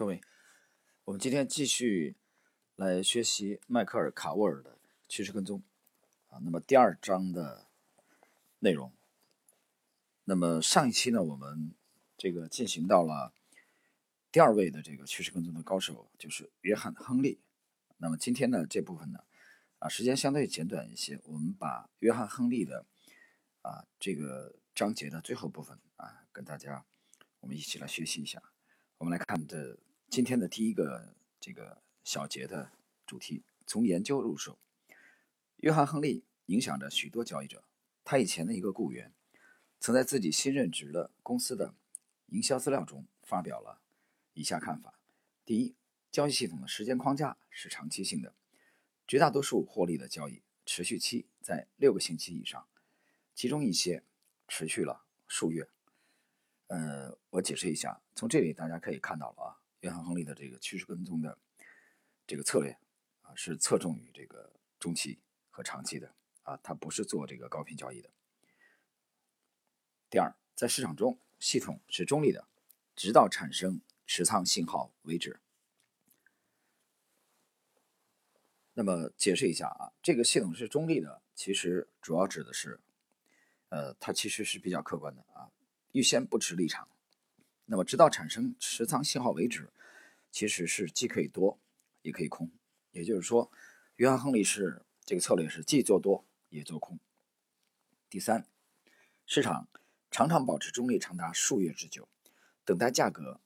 各位，我们今天继续来学习迈克尔·卡沃尔的趋势跟踪啊。那么第二章的内容，那么上一期呢，我们这个进行到了第二位的这个趋势跟踪的高手，就是约翰·亨利。那么今天呢，这部分呢，啊，时间相对简短一些，我们把约翰·亨利的啊这个章节的最后部分啊，跟大家我们一起来学习一下。我们来看的。今天的第一个这个小节的主题，从研究入手。约翰·亨利影响着许多交易者。他以前的一个雇员，曾在自己新任职的公司的营销资料中发表了以下看法：第一，交易系统的时间框架是长期性的，绝大多数获利的交易持续期在六个星期以上，其中一些持续了数月。呃，我解释一下，从这里大家可以看到了啊。约翰·亨利的这个趋势跟踪的这个策略啊，是侧重于这个中期和长期的啊，它不是做这个高频交易的。第二，在市场中，系统是中立的，直到产生持仓信号为止。那么解释一下啊，这个系统是中立的，其实主要指的是，呃，它其实是比较客观的啊，预先不持立场。那么，直到产生持仓信号为止，其实是既可以多，也可以空。也就是说，约翰·亨利是这个策略是既做多也做空。第三，市场常常保持中立长达数月之久，等待价格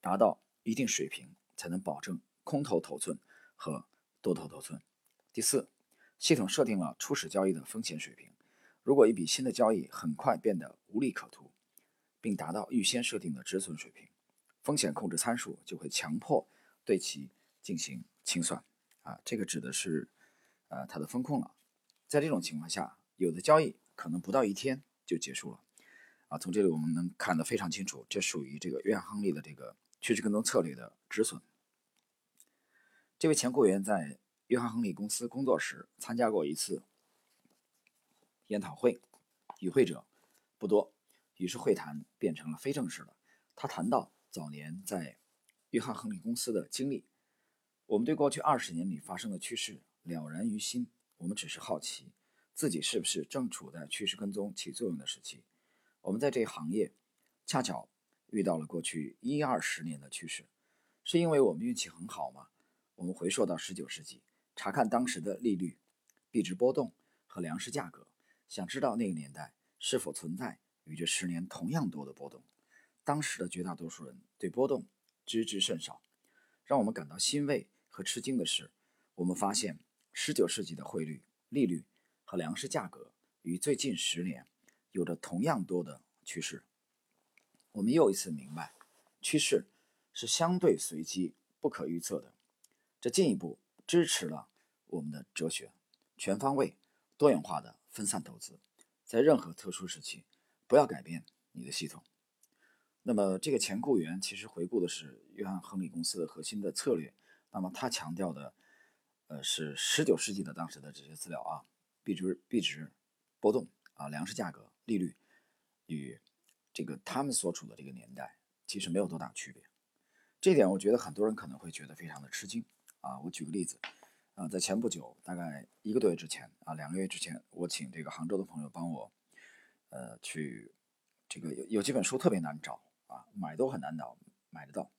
达到一定水平，才能保证空头头寸和多头头寸。第四，系统设定了初始交易的风险水平，如果一笔新的交易很快变得无利可图。并达到预先设定的止损水平，风险控制参数就会强迫对其进行清算。啊，这个指的是，呃，它的风控了。在这种情况下，有的交易可能不到一天就结束了。啊，从这里我们能看得非常清楚，这属于这个约翰·亨利的这个趋势跟踪策略的止损。这位前雇员在约翰·亨利公司工作时参加过一次研讨会，与会者不多。于是会谈变成了非正式的。他谈到早年在约翰·亨利公司的经历。我们对过去二十年里发生的趋势了然于心。我们只是好奇，自己是不是正处在趋势跟踪起作用的时期。我们在这一行业恰巧遇到了过去一二十年的趋势，是因为我们运气很好吗？我们回溯到十九世纪，查看当时的利率、币值波动和粮食价格，想知道那个年代是否存在。与这十年同样多的波动，当时的绝大多数人对波动知之甚少。让我们感到欣慰和吃惊的是，我们发现19世纪的汇率、利率和粮食价格与最近十年有着同样多的趋势。我们又一次明白，趋势是相对随机、不可预测的。这进一步支持了我们的哲学：全方位、多元化的分散投资，在任何特殊时期。不要改变你的系统。那么，这个前雇员其实回顾的是约翰·亨利公司的核心的策略。那么，他强调的，呃，是19世纪的当时的这些资料啊，币值、币值波动啊，粮食价格、利率与这个他们所处的这个年代其实没有多大区别。这点我觉得很多人可能会觉得非常的吃惊啊。我举个例子啊，在前不久，大概一个多月之前啊，两个月之前，我请这个杭州的朋友帮我。呃，去这个有有几本书特别难找啊，买都很难找，买得到。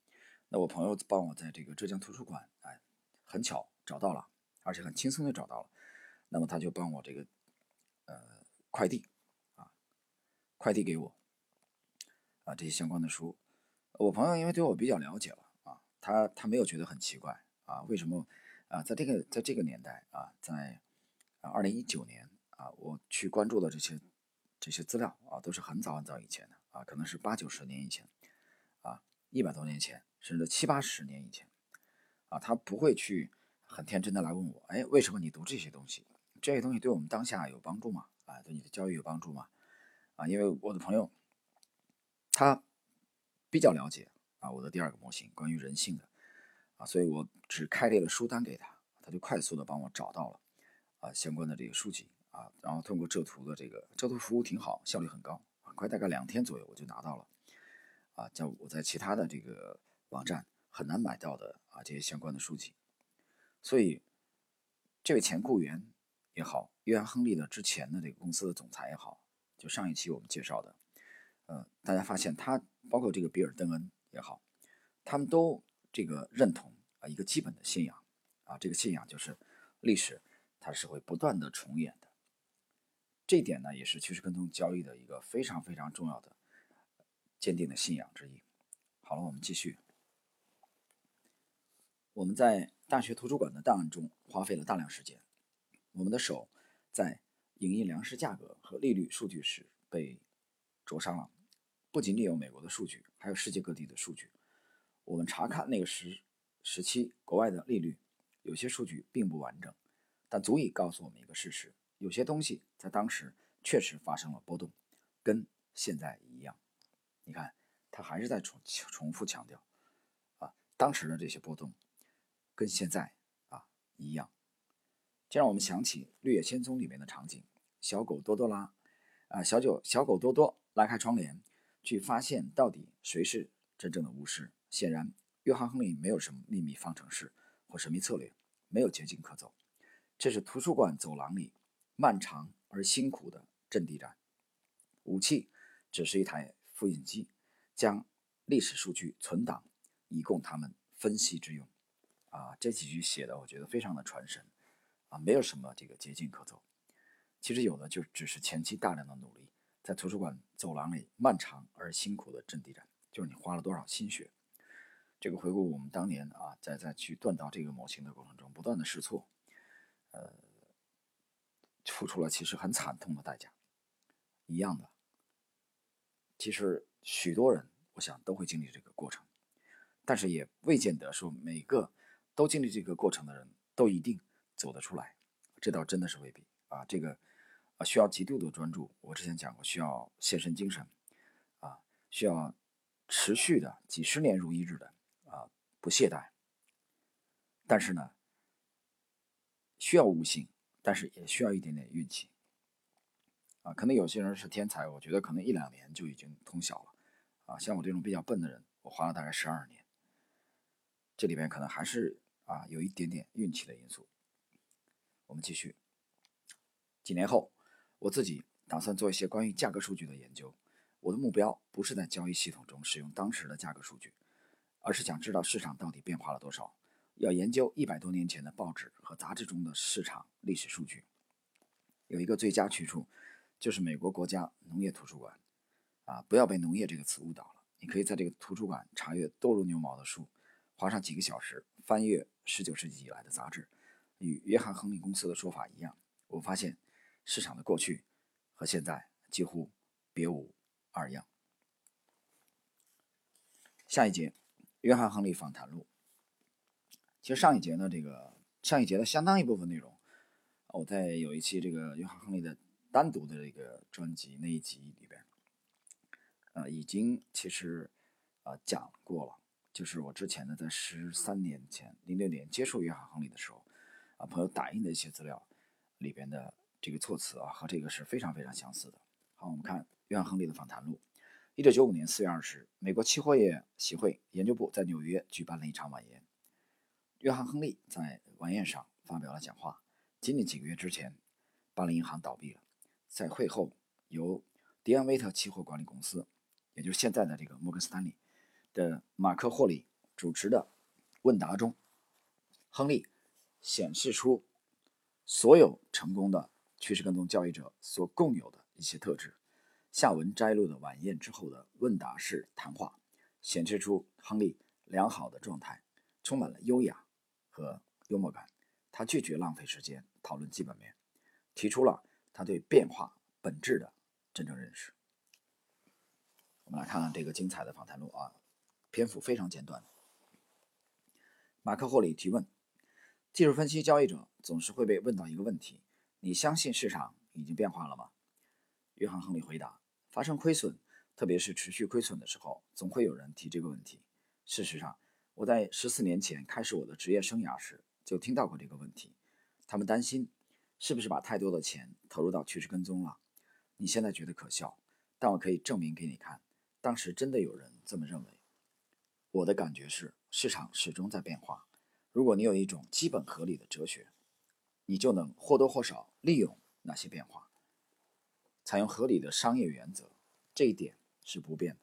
那我朋友帮我在这个浙江图书馆，哎，很巧找到了，而且很轻松的找到了。那么他就帮我这个呃快递啊，快递给我啊这些相关的书。我朋友因为对我比较了解了啊，他他没有觉得很奇怪啊，为什么啊在这个在这个年代啊，在啊二零一九年啊，我去关注的这些。这些资料啊，都是很早很早以前的啊，可能是八九十年以前，一百多年前，甚至七八十年以前，啊，他不会去很天真的来问我，哎，为什么你读这些东西？这些东西对我们当下有帮助吗？啊，对你的教育有帮助吗？啊，因为我的朋友他比较了解啊，我的第二个模型关于人性的啊，所以我只开列了书单给他，他就快速的帮我找到了啊相关的这个书籍。啊，然后通过浙图的这个浙图服务挺好，效率很高，很快大概两天左右我就拿到了。啊，叫我在其他的这个网站很难买到的啊这些相关的书籍。所以，这位前雇员也好，约翰·亨利的之前的这个公司的总裁也好，就上一期我们介绍的，呃，大家发现他包括这个比尔·邓恩也好，他们都这个认同啊一个基本的信仰啊，这个信仰就是历史它是会不断的重演的。这一点呢，也是趋势跟踪交易的一个非常非常重要的。坚定的信仰之一。好了，我们继续。我们在大学图书馆的档案中花费了大量时间，我们的手在影印粮食价格和利率数据时被灼伤了。不仅仅有美国的数据，还有世界各地的数据。我们查看那个时时期国外的利率，有些数据并不完整，但足以告诉我们一个事实：有些东西在当时确实发生了波动，跟现在。你看，他还是在重重复强调，啊，当时的这些波动跟现在啊一样，这让我们想起《绿野仙踪》里面的场景：小狗多多拉，啊，小九小狗多多拉开窗帘，去发现到底谁是真正的巫师。显然，约翰·亨利没有什么秘密方程式或神秘策略，没有捷径可走。这是图书馆走廊里漫长而辛苦的阵地战，武器只是一台。复印机将历史数据存档，以供他们分析之用。啊，这几句写的我觉得非常的传神，啊，没有什么这个捷径可走。其实有的就只是前期大量的努力，在图书馆走廊里漫长而辛苦的阵地战，就是你花了多少心血。这个回顾我们当年啊，在在去锻造这个模型的过程中，不断的试错，呃，付出了其实很惨痛的代价，一样的。其实许多人，我想都会经历这个过程，但是也未见得说每个都经历这个过程的人都一定走得出来，这倒真的是未必啊。这个啊需要极度的专注，我之前讲过，需要献身精神啊，需要持续的几十年如一日的啊不懈怠。但是呢，需要悟性，但是也需要一点点运气。啊，可能有些人是天才，我觉得可能一两年就已经通晓了，啊，像我这种比较笨的人，我花了大概十二年，这里边可能还是啊有一点点运气的因素。我们继续，几年后，我自己打算做一些关于价格数据的研究，我的目标不是在交易系统中使用当时的价格数据，而是想知道市场到底变化了多少，要研究一百多年前的报纸和杂志中的市场历史数据，有一个最佳去处。就是美国国家农业图书馆，啊，不要被“农业”这个词误导了。你可以在这个图书馆查阅多如牛毛的书，花上几个小时翻阅19世纪以来的杂志。与约翰·亨利公司的说法一样，我发现市场的过去和现在几乎别无二样。下一节，约翰·亨利访谈录。其实上一节呢，这个上一节的相当一部分内容，我在有一期这个约翰·亨利的。单独的这个专辑那一集里边，呃，已经其实啊讲过了。就是我之前呢，在十三年前，零六年接触约翰·亨利的时候，啊，朋友打印的一些资料里边的这个措辞啊，和这个是非常非常相似的。好，我们看约翰·亨利的访谈录。一九九五年四月二十日，美国期货业协会研究部在纽约举办了一场晚宴，约翰·亨利在晚宴上发表了讲话。仅仅几个月之前，巴林银行倒闭了。在会后，由迪安威特期货管理公司，也就是现在的这个摩根斯坦利的马克霍里主持的问答中，亨利显示出所有成功的趋势跟踪交易者所共有的一些特质。下文摘录的晚宴之后的问答式谈话，显示出亨利良好的状态，充满了优雅和幽默感。他拒绝浪费时间讨论基本面，提出了。他对变化本质的真正认识。我们来看看这个精彩的访谈录啊，篇幅非常简短。马克·霍里提问：技术分析交易者总是会被问到一个问题，你相信市场已经变化了吗？约翰·亨利回答：发生亏损，特别是持续亏损的时候，总会有人提这个问题。事实上，我在十四年前开始我的职业生涯时就听到过这个问题。他们担心。是不是把太多的钱投入到趋势跟踪了？你现在觉得可笑，但我可以证明给你看，当时真的有人这么认为。我的感觉是，市场始终在变化。如果你有一种基本合理的哲学，你就能或多或少利用那些变化，采用合理的商业原则，这一点是不变的。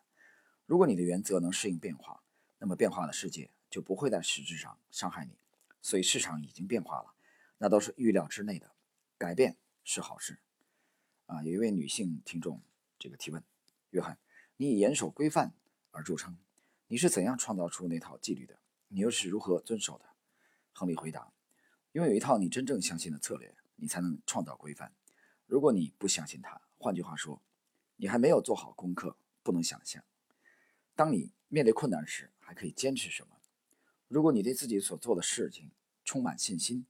如果你的原则能适应变化，那么变化的世界就不会在实质上伤害你。所以市场已经变化了，那都是预料之内的。改变是好事。啊，有一位女性听众这个提问：约翰，你以严守规范而著称。你是怎样创造出那套纪律的？你又是如何遵守的？亨利回答：拥有一套你真正相信的策略，你才能创造规范。如果你不相信它，换句话说，你还没有做好功课，不能想象。当你面对困难时，还可以坚持什么？如果你对自己所做的事情充满信心，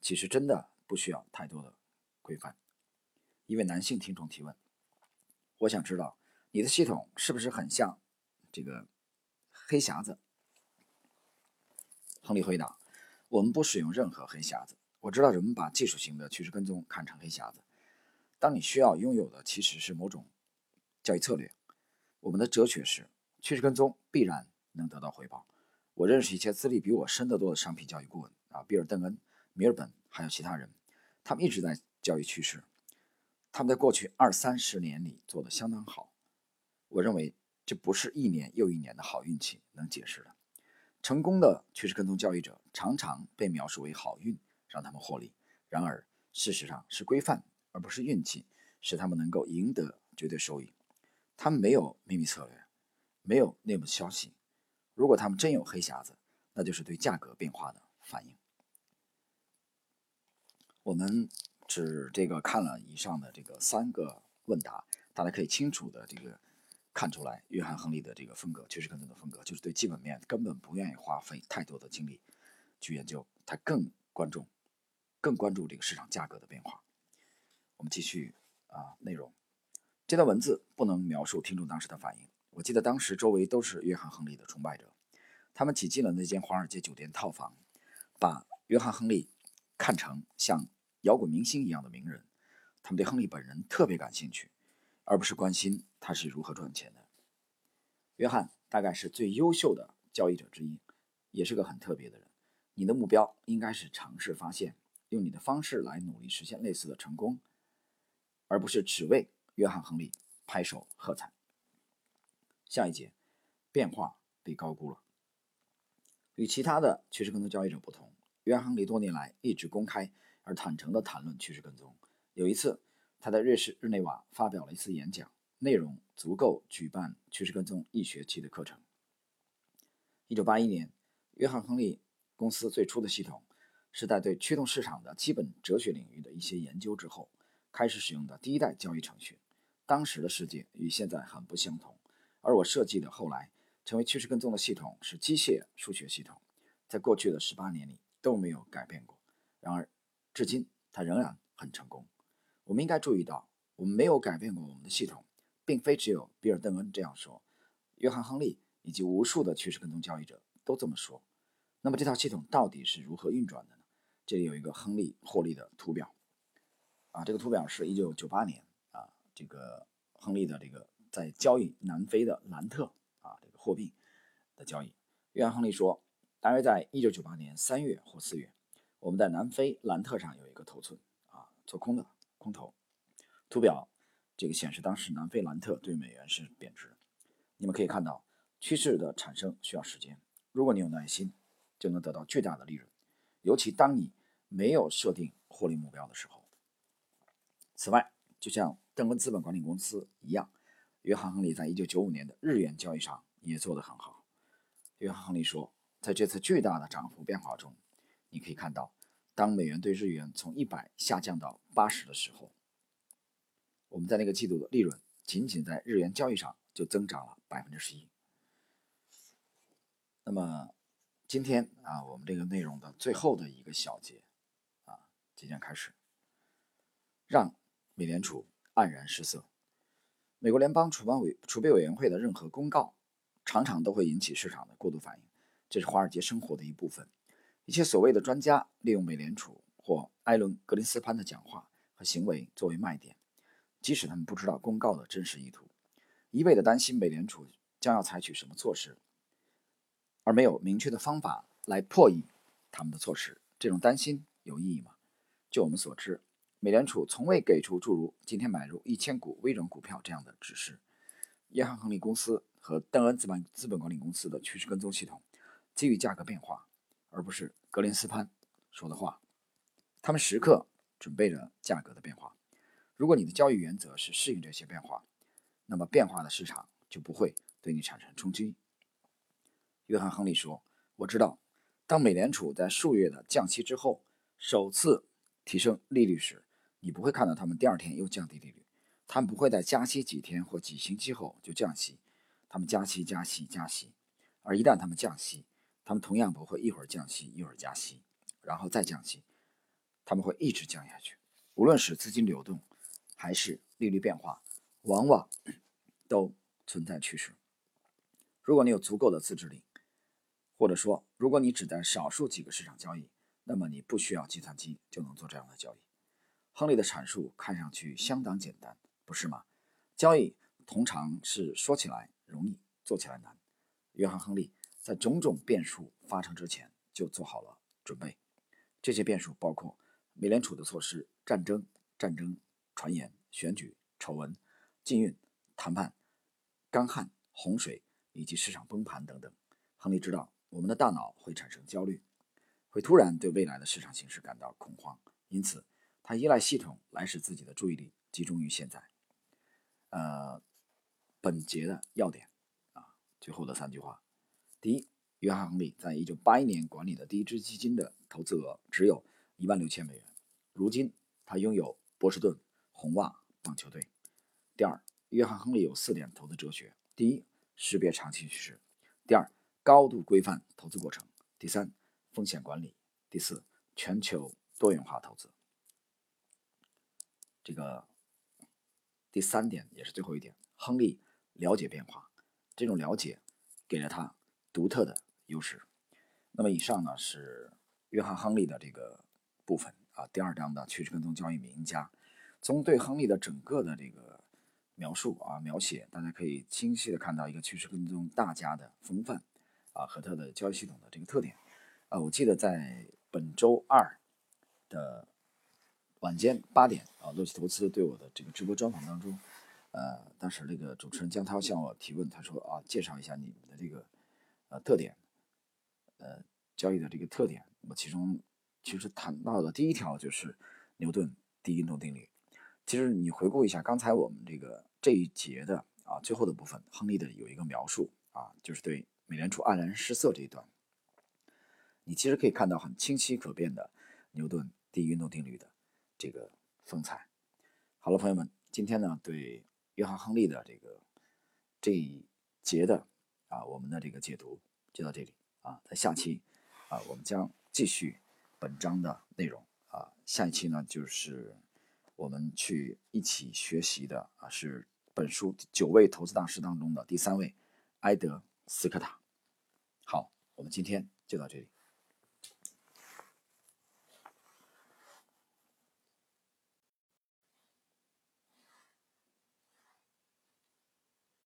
其实真的不需要太多的规范。一位男性听众提问：我想知道你的系统是不是很像这个？黑匣子，亨利回答：“我们不使用任何黑匣子。我知道人们把技术型的趋势跟踪看成黑匣子。当你需要拥有的其实是某种交易策略。我们的哲学是：趋势跟踪必然能得到回报。我认识一些资历比我深得多的商品交易顾问啊，比尔·邓恩、米尔本，还有其他人，他们一直在交易趋势。他们在过去二三十年里做得相当好。我认为。”这不是一年又一年的好运气能解释的。成功的趋势跟踪交易者常常被描述为好运让他们获利，然而事实上是规范而不是运气使他们能够赢得绝对收益。他们没有秘密策略，没有内幕消息。如果他们真有黑匣子，那就是对价格变化的反应。我们只这个看了以上的这个三个问答，大家可以清楚的这个。看出来，约翰·亨利的这个风格，趋势跟他的风格，就是对基本面根本不愿意花费太多的精力去研究，他更关注、更关注这个市场价格的变化。我们继续啊，内容。这段文字不能描述听众当时的反应。我记得当时周围都是约翰·亨利的崇拜者，他们挤进了那间华尔街酒店套房，把约翰·亨利看成像摇滚明星一样的名人。他们对亨利本人特别感兴趣。而不是关心他是如何赚钱的。约翰大概是最优秀的交易者之一，也是个很特别的人。你的目标应该是尝试发现，用你的方式来努力实现类似的成功，而不是只为约翰·亨利拍手喝彩。下一节，变化被高估了。与其他的趋势跟踪交易者不同，约翰·亨利多年来一直公开而坦诚地谈论趋势跟踪。有一次。他在瑞士日内瓦发表了一次演讲，内容足够举办趋势跟踪一学期的课程。一九八一年，约翰·亨利公司最初的系统是在对驱动市场的基本哲学领域的一些研究之后开始使用的第一代交易程序。当时的世界与现在很不相同，而我设计的后来成为趋势跟踪的系统是机械数学系统，在过去的十八年里都没有改变过。然而，至今它仍然很成功。我们应该注意到，我们没有改变过我们的系统，并非只有比尔·邓恩这样说，约翰·亨利以及无数的趋势跟踪交易者都这么说。那么这套系统到底是如何运转的呢？这里有一个亨利获利的图表，啊，这个图表是一九九八年啊，这个亨利的这个在交易南非的兰特啊这个货币的交易。约翰·亨利说，大约在一九九八年三月或四月，我们在南非兰特上有一个头寸啊，做空的。空头图表，这个显示当时南非兰特对美元是贬值。你们可以看到，趋势的产生需要时间。如果你有耐心，就能得到巨大的利润，尤其当你没有设定获利目标的时候。此外，就像邓温资本管理公司一样，约翰·亨利在1995年的日元交易上也做得很好。约翰·亨利说，在这次巨大的涨幅变化中，你可以看到。当美元对日元从一百下降到八十的时候，我们在那个季度的利润仅仅在日元交易上就增长了百分之十一。那么今天啊，我们这个内容的最后的一个小节啊，即将开始，让美联储黯然失色。美国联邦储备委储备委员会的任何公告，常常都会引起市场的过度反应，这是华尔街生活的一部分。一些所谓的专家利用美联储或艾伦·格林斯潘的讲话和行为作为卖点，即使他们不知道公告的真实意图，一味地担心美联储将要采取什么措施。而没有明确的方法来破译他们的措施，这种担心有意义吗？就我们所知，美联储从未给出诸如“今天买入一千股微软股票”这样的指示。约翰·亨利公司和邓恩资本资本管理公司的趋势跟踪系统基于价格变化，而不是格林斯潘说的话。他们时刻准备着价格的变化。如果你的交易原则是适应这些变化，那么变化的市场就不会对你产生冲击。约翰·亨利说：“我知道，当美联储在数月的降息之后首次提升利率时，你不会看到他们第二天又降低利率。他们不会在加息几天或几星期后就降息，他们加息、加息、加息。而一旦他们降息，他们同样不会一会儿降息一会儿加息，然后再降息，他们会一直降下去。无论是资金流动。”还是利率变化，往往都存在趋势。如果你有足够的自制力，或者说，如果你只在少数几个市场交易，那么你不需要计算机就能做这样的交易。亨利的阐述看上去相当简单，不是吗？交易通常是说起来容易，做起来难。约翰·亨利在种种变数发生之前就做好了准备。这些变数包括美联储的措施、战争、战争。传言、选举、丑闻、禁运、谈判、干旱、洪水以及市场崩盘等等。亨利知道我们的大脑会产生焦虑，会突然对未来的市场形势感到恐慌，因此他依赖系统来使自己的注意力集中于现在。呃，本节的要点啊，最后的三句话：第一，约翰·亨利在一九八一年管理的第一支基金的投资额只有一万六千美元，如今他拥有波士顿。红袜棒球队。第二，约翰·亨利有四点投资哲学：第一，识别长期趋势；第二，高度规范投资过程；第三，风险管理；第四，全球多元化投资。这个第三点也是最后一点，亨利了解变化，这种了解给了他独特的优势。那么以上呢是约翰·亨利的这个部分啊，第二章的趋势跟踪交易名家。从对亨利的整个的这个描述啊描写，大家可以清晰的看到一个趋势跟踪大家的风范啊和他的交易系统的这个特点啊。我记得在本周二的晚间八点啊，洛奇投资对我的这个直播专访当中，呃，当时那个主持人江涛向我提问，他说啊，介绍一下你们的这个特点，呃，交易的这个特点。那么其中其实谈到的第一条就是牛顿第一运动定律。其实你回顾一下刚才我们这个这一节的啊最后的部分，亨利的有一个描述啊，就是对美联储黯然失色这一段，你其实可以看到很清晰可辨的牛顿第一运动定律的这个风采。好了，朋友们，今天呢对约翰·亨利的这个这一节的啊我们的这个解读就到这里啊，在下期啊我们将继续本章的内容啊，下一期呢就是。我们去一起学习的啊，是本书九位投资大师当中的第三位，埃德斯科塔。好，我们今天就到这里。